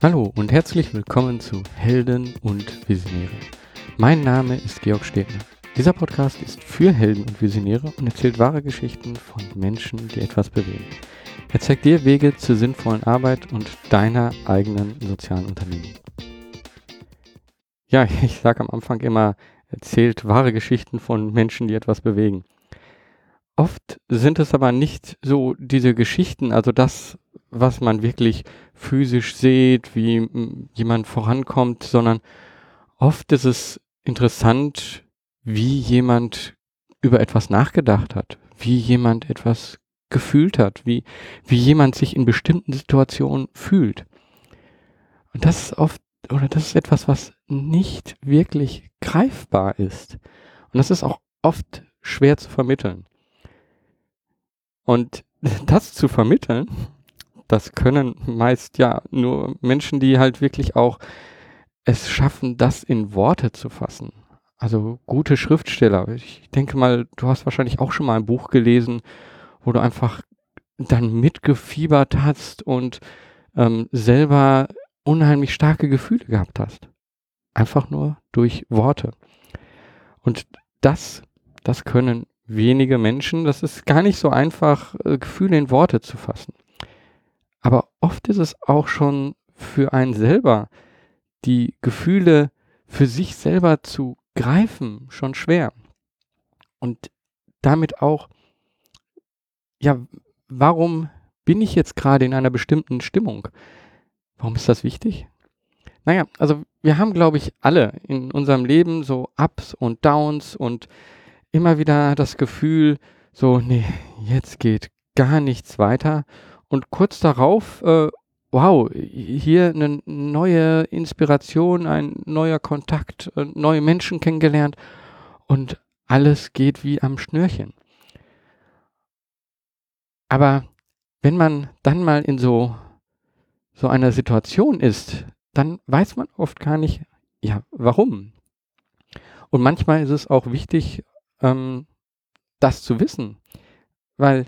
Hallo und herzlich willkommen zu Helden und Visionäre. Mein Name ist Georg Stebner. Dieser Podcast ist für Helden und Visionäre und erzählt wahre Geschichten von Menschen, die etwas bewegen. Er zeigt dir Wege zur sinnvollen Arbeit und deiner eigenen sozialen Unternehmung. Ja, ich sage am Anfang immer, erzählt wahre Geschichten von Menschen, die etwas bewegen. Oft sind es aber nicht so diese Geschichten, also das, was man wirklich physisch sieht, wie jemand vorankommt, sondern oft ist es interessant, wie jemand über etwas nachgedacht hat, wie jemand etwas gefühlt hat, wie, wie jemand sich in bestimmten Situationen fühlt. Und das ist oft, oder das ist etwas, was nicht wirklich greifbar ist. Und das ist auch oft schwer zu vermitteln. Und das zu vermitteln, das können meist ja nur Menschen, die halt wirklich auch es schaffen, das in Worte zu fassen. Also gute Schriftsteller. Ich denke mal, du hast wahrscheinlich auch schon mal ein Buch gelesen, wo du einfach dann mitgefiebert hast und ähm, selber unheimlich starke Gefühle gehabt hast. Einfach nur durch Worte. Und das, das können wenige Menschen. Das ist gar nicht so einfach, äh, Gefühle in Worte zu fassen. Aber oft ist es auch schon für einen selber, die Gefühle für sich selber zu greifen, schon schwer. Und damit auch, ja, warum bin ich jetzt gerade in einer bestimmten Stimmung? Warum ist das wichtig? Naja, also wir haben, glaube ich, alle in unserem Leben so Ups und Downs und immer wieder das Gefühl, so, nee, jetzt geht gar nichts weiter. Und kurz darauf, äh, wow, hier eine neue Inspiration, ein neuer Kontakt, äh, neue Menschen kennengelernt und alles geht wie am Schnürchen. Aber wenn man dann mal in so, so einer Situation ist, dann weiß man oft gar nicht, ja, warum. Und manchmal ist es auch wichtig, ähm, das zu wissen. Weil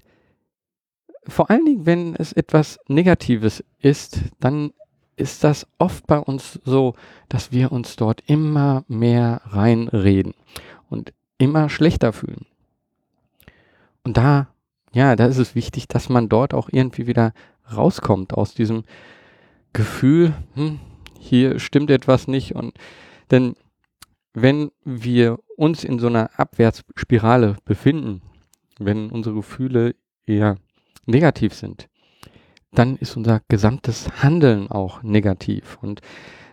vor allen Dingen, wenn es etwas Negatives ist, dann ist das oft bei uns so, dass wir uns dort immer mehr reinreden und immer schlechter fühlen. Und da, ja, da ist es wichtig, dass man dort auch irgendwie wieder rauskommt aus diesem Gefühl, hm, hier stimmt etwas nicht und denn wenn wir uns in so einer Abwärtsspirale befinden, wenn unsere Gefühle eher negativ sind, dann ist unser gesamtes Handeln auch negativ und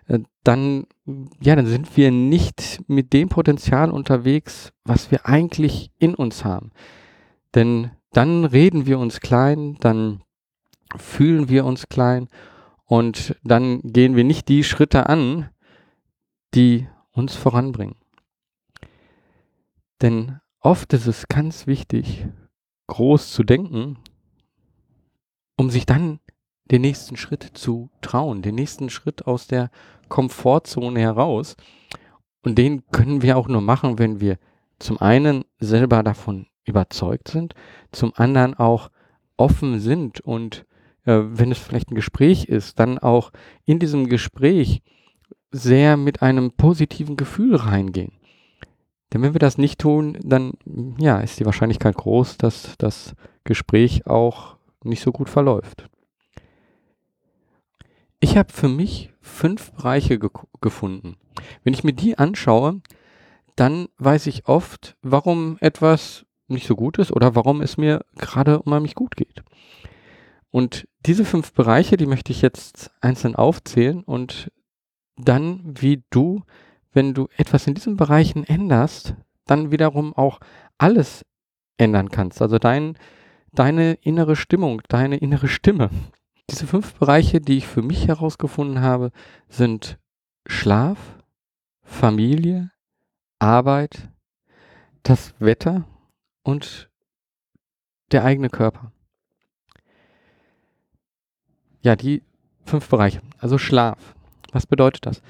äh, dann, ja, dann sind wir nicht mit dem Potenzial unterwegs, was wir eigentlich in uns haben. Denn dann reden wir uns klein, dann fühlen wir uns klein und dann gehen wir nicht die Schritte an, die uns voranbringen. Denn oft ist es ganz wichtig, groß zu denken, um sich dann den nächsten Schritt zu trauen, den nächsten Schritt aus der Komfortzone heraus. Und den können wir auch nur machen, wenn wir zum einen selber davon überzeugt sind, zum anderen auch offen sind und äh, wenn es vielleicht ein Gespräch ist, dann auch in diesem Gespräch sehr mit einem positiven Gefühl reingehen. Denn wenn wir das nicht tun, dann ja, ist die Wahrscheinlichkeit groß, dass das Gespräch auch nicht so gut verläuft. Ich habe für mich fünf Bereiche ge gefunden. Wenn ich mir die anschaue, dann weiß ich oft, warum etwas nicht so gut ist oder warum es mir gerade unheimlich gut geht. Und diese fünf Bereiche, die möchte ich jetzt einzeln aufzählen und dann, wie du, wenn du etwas in diesen Bereichen änderst, dann wiederum auch alles ändern kannst. Also dein, deine innere Stimmung, deine innere Stimme. Diese fünf Bereiche, die ich für mich herausgefunden habe, sind Schlaf, Familie, Arbeit, das Wetter und der eigene Körper. Ja, die fünf Bereiche. Also Schlaf. Was bedeutet das?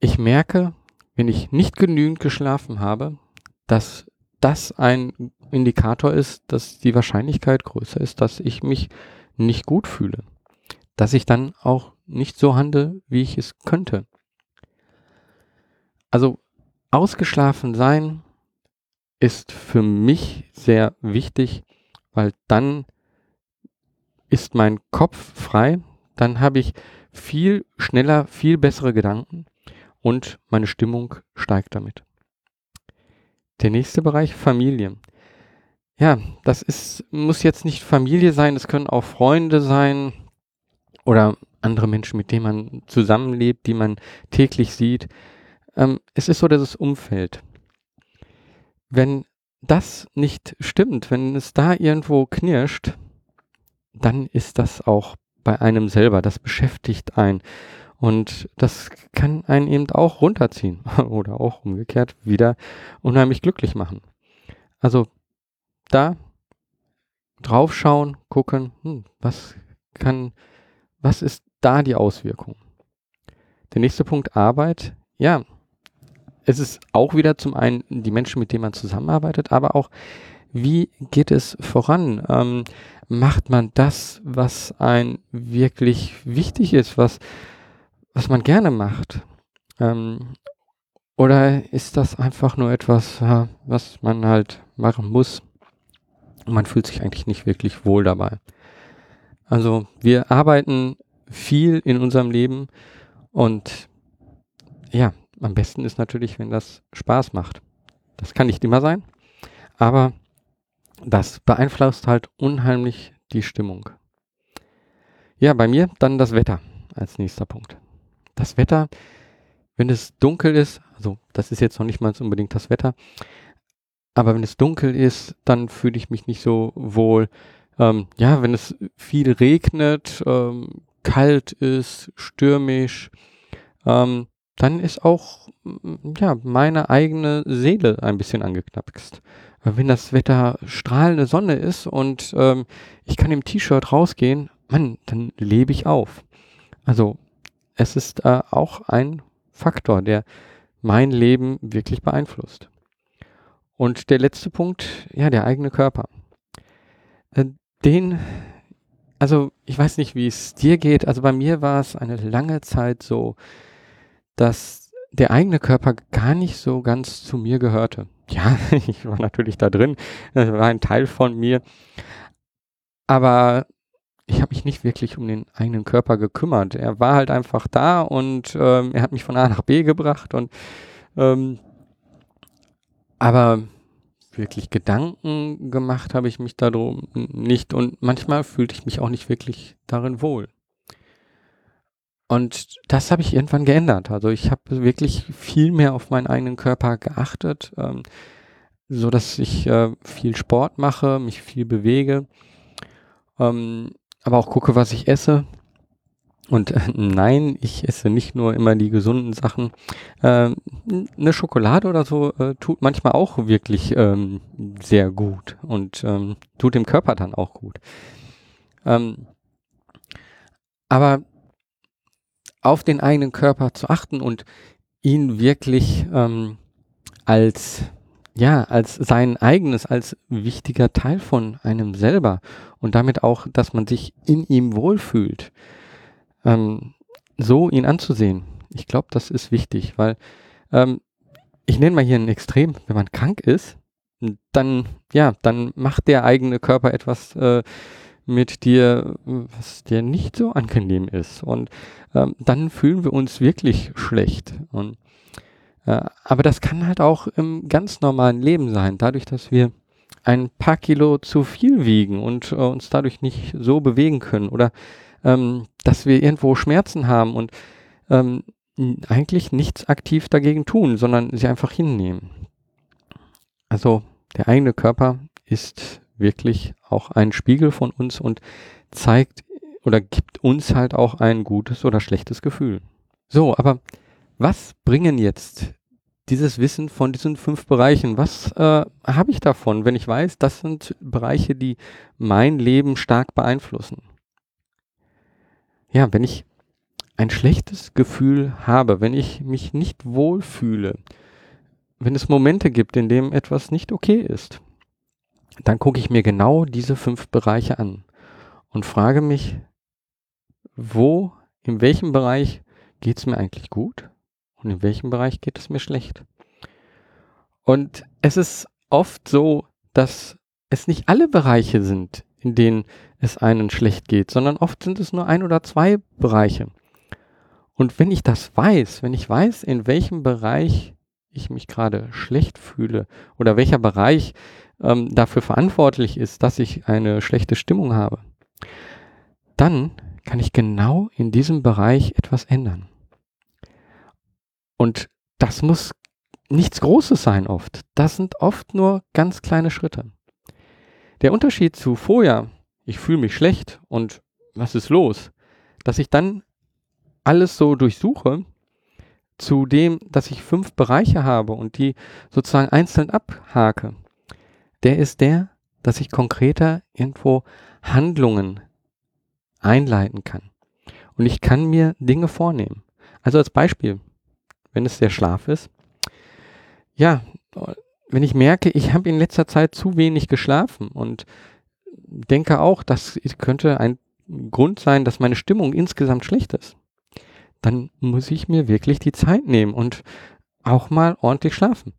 Ich merke, wenn ich nicht genügend geschlafen habe, dass das ein Indikator ist, dass die Wahrscheinlichkeit größer ist, dass ich mich nicht gut fühle. Dass ich dann auch nicht so handle, wie ich es könnte. Also ausgeschlafen sein ist für mich sehr wichtig, weil dann ist mein Kopf frei, dann habe ich viel schneller, viel bessere Gedanken und meine Stimmung steigt damit. Der nächste Bereich Familie. Ja, das ist, muss jetzt nicht Familie sein, es können auch Freunde sein oder andere Menschen, mit denen man zusammenlebt, die man täglich sieht. Ähm, es ist so dieses Umfeld. Wenn das nicht stimmt, wenn es da irgendwo knirscht, dann ist das auch bei einem selber, das beschäftigt einen. Und das kann einen eben auch runterziehen oder auch umgekehrt wieder unheimlich glücklich machen. Also da draufschauen, gucken, hm, was kann, was ist da die Auswirkung? Der nächste Punkt Arbeit. Ja, es ist auch wieder zum einen die Menschen, mit denen man zusammenarbeitet, aber auch, wie geht es voran? Ähm, macht man das, was ein wirklich wichtig ist, was was man gerne macht? Ähm, oder ist das einfach nur etwas, was man halt machen muss? Und man fühlt sich eigentlich nicht wirklich wohl dabei. Also wir arbeiten viel in unserem Leben und ja, am besten ist natürlich, wenn das Spaß macht. Das kann nicht immer sein, aber das beeinflusst halt unheimlich die Stimmung. Ja, bei mir dann das Wetter als nächster Punkt das Wetter, wenn es dunkel ist, also das ist jetzt noch nicht mal unbedingt das Wetter, aber wenn es dunkel ist, dann fühle ich mich nicht so wohl. Ähm, ja, wenn es viel regnet, ähm, kalt ist, stürmisch, ähm, dann ist auch ja meine eigene Seele ein bisschen angeknackst. Wenn das Wetter strahlende Sonne ist und ähm, ich kann im T-Shirt rausgehen, Mann, dann lebe ich auf. Also es ist äh, auch ein Faktor, der mein Leben wirklich beeinflusst. Und der letzte Punkt, ja, der eigene Körper. Äh, den, also ich weiß nicht, wie es dir geht, also bei mir war es eine lange Zeit so, dass der eigene Körper gar nicht so ganz zu mir gehörte. Ja, ich war natürlich da drin, das war ein Teil von mir, aber ich habe mich nicht wirklich um den eigenen Körper gekümmert. Er war halt einfach da und ähm, er hat mich von A nach B gebracht und ähm, aber wirklich Gedanken gemacht habe ich mich darum nicht und manchmal fühlte ich mich auch nicht wirklich darin wohl. Und das habe ich irgendwann geändert. Also ich habe wirklich viel mehr auf meinen eigenen Körper geachtet, ähm, so dass ich äh, viel Sport mache, mich viel bewege. Ähm, aber auch gucke, was ich esse. Und äh, nein, ich esse nicht nur immer die gesunden Sachen. Ähm, eine Schokolade oder so äh, tut manchmal auch wirklich ähm, sehr gut und ähm, tut dem Körper dann auch gut. Ähm, aber auf den eigenen Körper zu achten und ihn wirklich ähm, als ja, als sein eigenes, als wichtiger Teil von einem selber und damit auch, dass man sich in ihm wohlfühlt, ähm, so ihn anzusehen. Ich glaube, das ist wichtig, weil ähm, ich nenne mal hier ein Extrem, wenn man krank ist, dann, ja, dann macht der eigene Körper etwas äh, mit dir, was dir nicht so angenehm ist. Und ähm, dann fühlen wir uns wirklich schlecht. Und äh, aber das kann halt auch im ganz normalen Leben sein, dadurch, dass wir ein paar Kilo zu viel wiegen und äh, uns dadurch nicht so bewegen können oder ähm, dass wir irgendwo Schmerzen haben und ähm, eigentlich nichts aktiv dagegen tun, sondern sie einfach hinnehmen. Also der eigene Körper ist wirklich auch ein Spiegel von uns und zeigt oder gibt uns halt auch ein gutes oder schlechtes Gefühl. So, aber was bringen jetzt dieses Wissen von diesen fünf Bereichen, was äh, habe ich davon, wenn ich weiß, das sind Bereiche, die mein Leben stark beeinflussen? Ja, wenn ich ein schlechtes Gefühl habe, wenn ich mich nicht wohlfühle, wenn es Momente gibt, in denen etwas nicht okay ist, dann gucke ich mir genau diese fünf Bereiche an und frage mich, wo, in welchem Bereich geht es mir eigentlich gut und in welchem Bereich geht es mir schlecht. Und es ist oft so, dass es nicht alle Bereiche sind, in denen es einen schlecht geht, sondern oft sind es nur ein oder zwei Bereiche. Und wenn ich das weiß, wenn ich weiß, in welchem Bereich ich mich gerade schlecht fühle oder welcher Bereich ähm, dafür verantwortlich ist, dass ich eine schlechte Stimmung habe, dann kann ich genau in diesem Bereich etwas ändern. Und das muss nichts Großes sein oft. Das sind oft nur ganz kleine Schritte. Der Unterschied zu vorher, ich fühle mich schlecht und was ist los, dass ich dann alles so durchsuche, zu dem, dass ich fünf Bereiche habe und die sozusagen einzeln abhake, der ist der, dass ich konkreter irgendwo Handlungen einleiten kann. Und ich kann mir Dinge vornehmen. Also als Beispiel, wenn es der Schlaf ist. Ja, wenn ich merke, ich habe in letzter Zeit zu wenig geschlafen und denke auch, das könnte ein Grund sein, dass meine Stimmung insgesamt schlecht ist, dann muss ich mir wirklich die Zeit nehmen und auch mal ordentlich schlafen.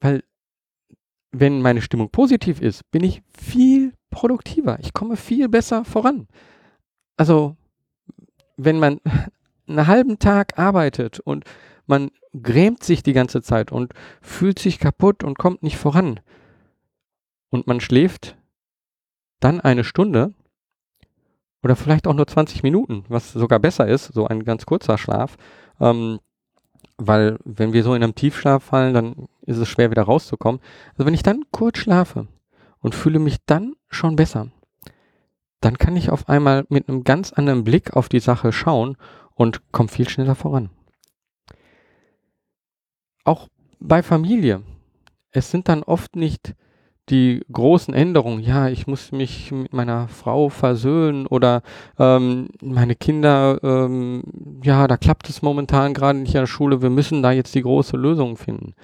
Weil wenn meine Stimmung positiv ist, bin ich viel produktiver. Ich komme viel besser voran. Also, wenn man einen halben Tag arbeitet und man grämt sich die ganze Zeit und fühlt sich kaputt und kommt nicht voran und man schläft dann eine Stunde oder vielleicht auch nur 20 Minuten, was sogar besser ist, so ein ganz kurzer Schlaf, ähm, weil wenn wir so in einem Tiefschlaf fallen, dann ist es schwer wieder rauszukommen. Also wenn ich dann kurz schlafe und fühle mich dann schon besser, dann kann ich auf einmal mit einem ganz anderen Blick auf die Sache schauen und komme viel schneller voran. Auch bei Familie. Es sind dann oft nicht die großen Änderungen, ja, ich muss mich mit meiner Frau versöhnen oder ähm, meine Kinder, ähm, ja, da klappt es momentan gerade nicht in der Schule, wir müssen da jetzt die große Lösung finden.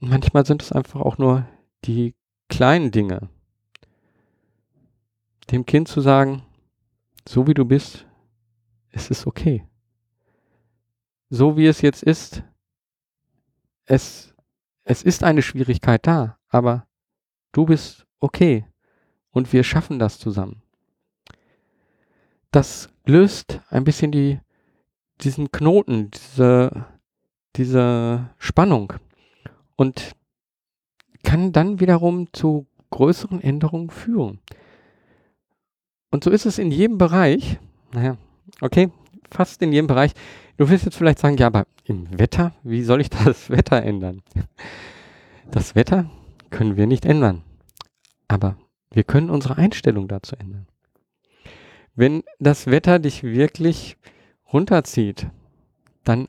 Manchmal sind es einfach auch nur die kleinen Dinge. Dem Kind zu sagen, so wie du bist, es ist okay. So wie es jetzt ist, es, es ist eine Schwierigkeit da, aber du bist okay und wir schaffen das zusammen. Das löst ein bisschen die, diesen Knoten, diese, diese Spannung und kann dann wiederum zu größeren Änderungen führen. Und so ist es in jedem Bereich, naja, okay, fast in jedem Bereich. Du wirst jetzt vielleicht sagen, ja, aber im Wetter, wie soll ich das Wetter ändern? Das Wetter können wir nicht ändern. Aber wir können unsere Einstellung dazu ändern. Wenn das Wetter dich wirklich runterzieht, dann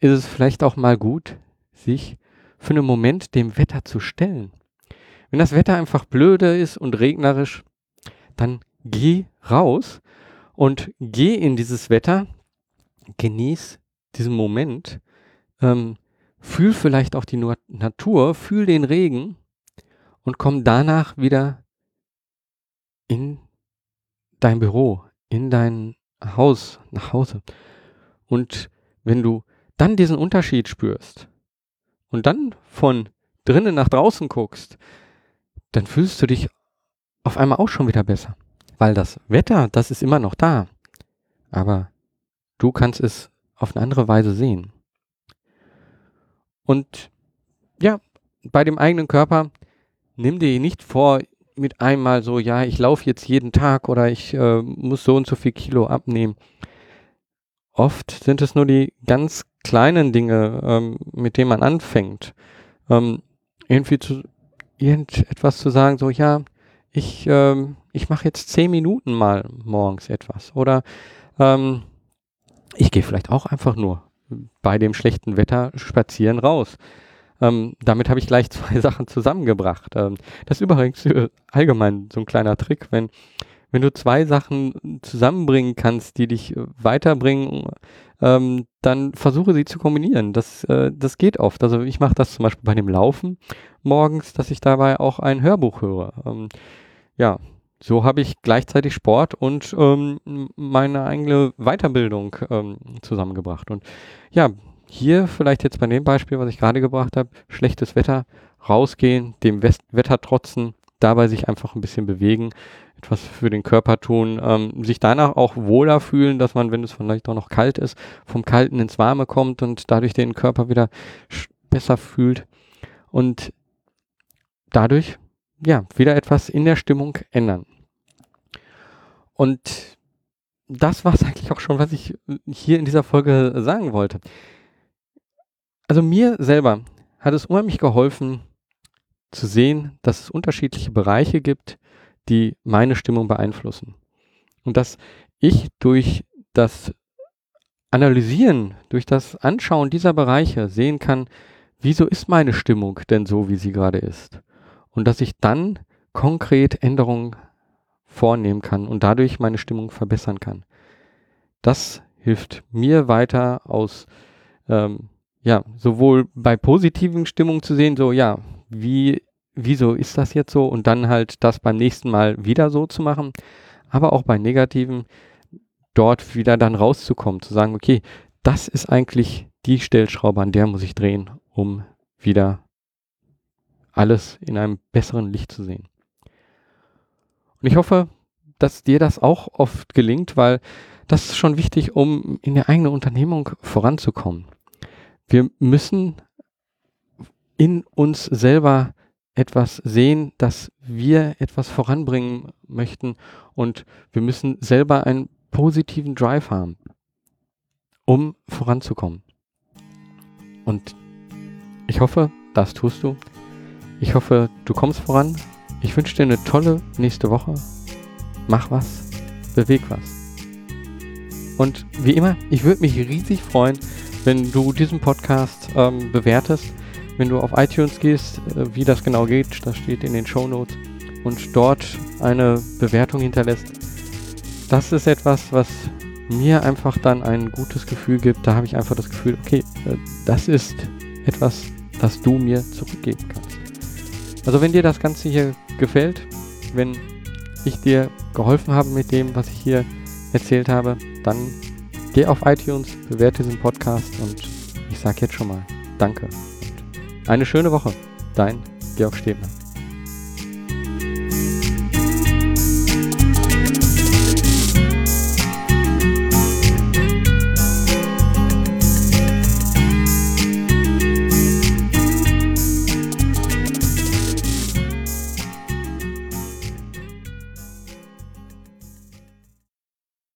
ist es vielleicht auch mal gut, sich für einen Moment dem Wetter zu stellen. Wenn das Wetter einfach blöde ist und regnerisch, dann geh raus und geh in dieses Wetter, genieß diesen Moment, ähm, fühl vielleicht auch die Natur, fühl den Regen und komm danach wieder in dein Büro, in dein Haus, nach Hause. Und wenn du dann diesen Unterschied spürst und dann von drinnen nach draußen guckst, dann fühlst du dich auf einmal auch schon wieder besser. Weil das Wetter, das ist immer noch da. Aber du kannst es auf eine andere Weise sehen. Und ja, bei dem eigenen Körper nimm dir nicht vor, mit einmal so, ja, ich laufe jetzt jeden Tag oder ich äh, muss so und so viel Kilo abnehmen. Oft sind es nur die ganz kleinen Dinge, ähm, mit denen man anfängt. Ähm, irgendwie zu, irgendetwas zu sagen, so, ja, ich, ähm, ich mache jetzt zehn Minuten mal morgens etwas. Oder ähm, ich gehe vielleicht auch einfach nur bei dem schlechten Wetter spazieren raus. Ähm, damit habe ich gleich zwei Sachen zusammengebracht. Ähm, das ist übrigens allgemein so ein kleiner Trick, wenn, wenn du zwei Sachen zusammenbringen kannst, die dich äh, weiterbringen, ähm, dann versuche sie zu kombinieren. Das, äh, das geht oft. Also ich mache das zum Beispiel bei dem Laufen morgens, dass ich dabei auch ein Hörbuch höre. Ähm, ja, so habe ich gleichzeitig Sport und ähm, meine eigene Weiterbildung ähm, zusammengebracht. Und ja, hier vielleicht jetzt bei dem Beispiel, was ich gerade gebracht habe, schlechtes Wetter, rausgehen, dem West Wetter trotzen, dabei sich einfach ein bisschen bewegen, etwas für den Körper tun, ähm, sich danach auch wohler fühlen, dass man, wenn es vielleicht auch noch kalt ist, vom Kalten ins Warme kommt und dadurch den Körper wieder besser fühlt und dadurch ja wieder etwas in der Stimmung ändern. Und das war es eigentlich auch schon, was ich hier in dieser Folge sagen wollte. Also mir selber hat es unheimlich geholfen zu sehen, dass es unterschiedliche Bereiche gibt, die meine Stimmung beeinflussen. Und dass ich durch das Analysieren, durch das Anschauen dieser Bereiche sehen kann, wieso ist meine Stimmung denn so, wie sie gerade ist. Und dass ich dann konkret Änderungen vornehmen kann und dadurch meine Stimmung verbessern kann. Das hilft mir weiter aus, ähm, ja, sowohl bei positiven Stimmungen zu sehen, so, ja, wie wieso ist das jetzt so und dann halt das beim nächsten Mal wieder so zu machen, aber auch bei negativen dort wieder dann rauszukommen, zu sagen, okay, das ist eigentlich die Stellschraube, an der muss ich drehen, um wieder alles in einem besseren Licht zu sehen. Und ich hoffe, dass dir das auch oft gelingt, weil das ist schon wichtig, um in der eigenen Unternehmung voranzukommen. Wir müssen in uns selber etwas sehen, dass wir etwas voranbringen möchten und wir müssen selber einen positiven Drive haben, um voranzukommen. Und ich hoffe, das tust du. Ich hoffe, du kommst voran. Ich wünsche dir eine tolle nächste Woche. Mach was, beweg was. Und wie immer, ich würde mich riesig freuen, wenn du diesen Podcast ähm, bewertest wenn du auf iTunes gehst, äh, wie das genau geht, das steht in den Show Notes und dort eine Bewertung hinterlässt. Das ist etwas, was mir einfach dann ein gutes Gefühl gibt. Da habe ich einfach das Gefühl, okay, äh, das ist etwas, das du mir zurückgeben kannst. Also wenn dir das Ganze hier gefällt, wenn ich dir geholfen habe mit dem, was ich hier erzählt habe, dann geh auf iTunes, bewerte diesen Podcast und ich sage jetzt schon mal Danke. Eine schöne Woche. Dein Georg Stebner.